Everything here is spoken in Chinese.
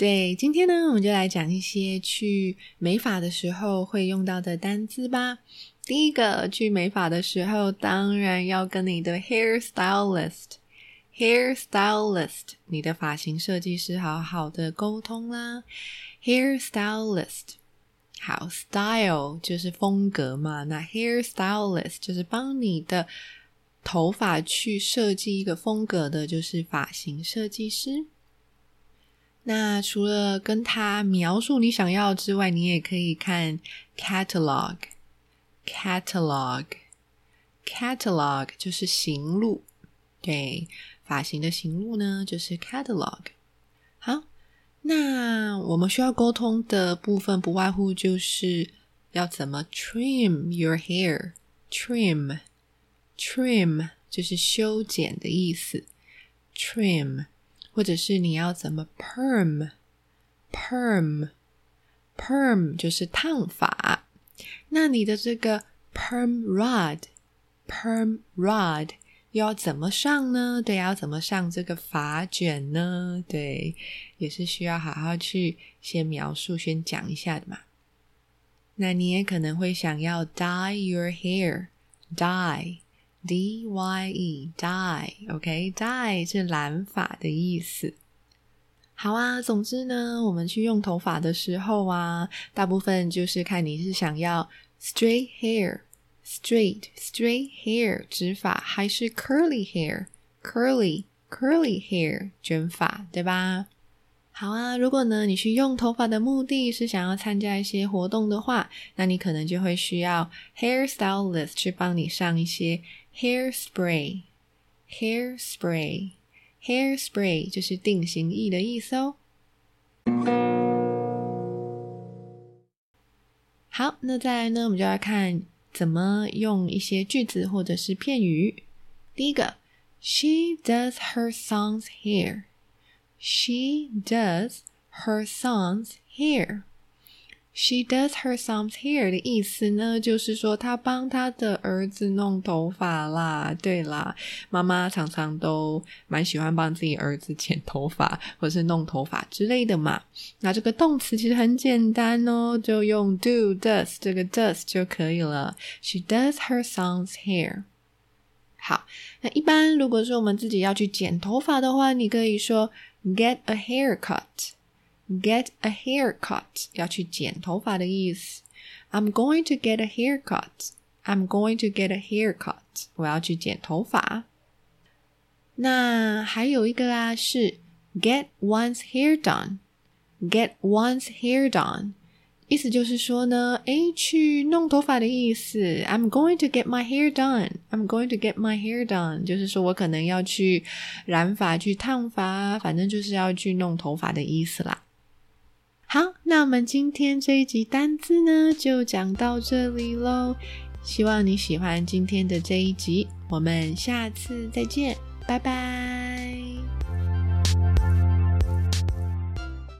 对，今天呢，我们就来讲一些去美发的时候会用到的单字吧。第一个，去美发的时候，当然要跟你的 hair stylist，hair stylist，你的发型设计师好好的沟通啦。hair stylist，好，style 就是风格嘛，那 hair stylist 就是帮你的头发去设计一个风格的，就是发型设计师。那除了跟他描述你想要之外，你也可以看 catalog，catalog，catalog 就是行路，对，发型的行路呢就是 catalog。好，那我们需要沟通的部分不外乎就是要怎么 trim your hair，trim，trim 就是修剪的意思，trim。或者是你要怎么 perm，perm，perm 就是烫发。那你的这个 perm rod，perm rod 要怎么上呢？对，要怎么上这个发卷呢？对，也是需要好好去先描述、先讲一下的嘛。那你也可能会想要 dye your hair，dye。D Y E dye，OK，dye 是染发的意思。好啊，总之呢，我们去用头发的时候啊，大部分就是看你是想要 straight hair，straight straight hair 直发，还是 curly hair，curly curly hair 卷发，对吧？好啊，如果呢，你去用头发的目的是想要参加一些活动的话，那你可能就会需要 hair stylist 去帮你上一些 hair spray，hair spray，hair spray 就是定型液的意思哦。好，那再来呢，我们就来看怎么用一些句子或者是片语。第一个，She does her son's hair。She does her son's hair. She does her son's hair 的意思呢，就是说她帮她的儿子弄头发啦。对啦，妈妈常常都蛮喜欢帮自己儿子剪头发或是弄头发之类的嘛。那这个动词其实很简单哦，就用 do does 这个 does 就可以了。She does her son's hair. 好，那一般如果说我们自己要去剪头发的话，你可以说。Get a haircut. Get a haircut. 要去剪头发的意思。I'm going to get a haircut. I'm going to get a haircut. 我要去剪头发。那还有一个啊，是 get one's hair done. Get one's hair done. 意思就是说呢，诶，去弄头发的意思。I'm going to get my hair done. I'm going to get my hair done. 就是说我可能要去染发、去烫发，反正就是要去弄头发的意思啦。好，那我们今天这一集单字呢，就讲到这里喽。希望你喜欢今天的这一集，我们下次再见，拜拜。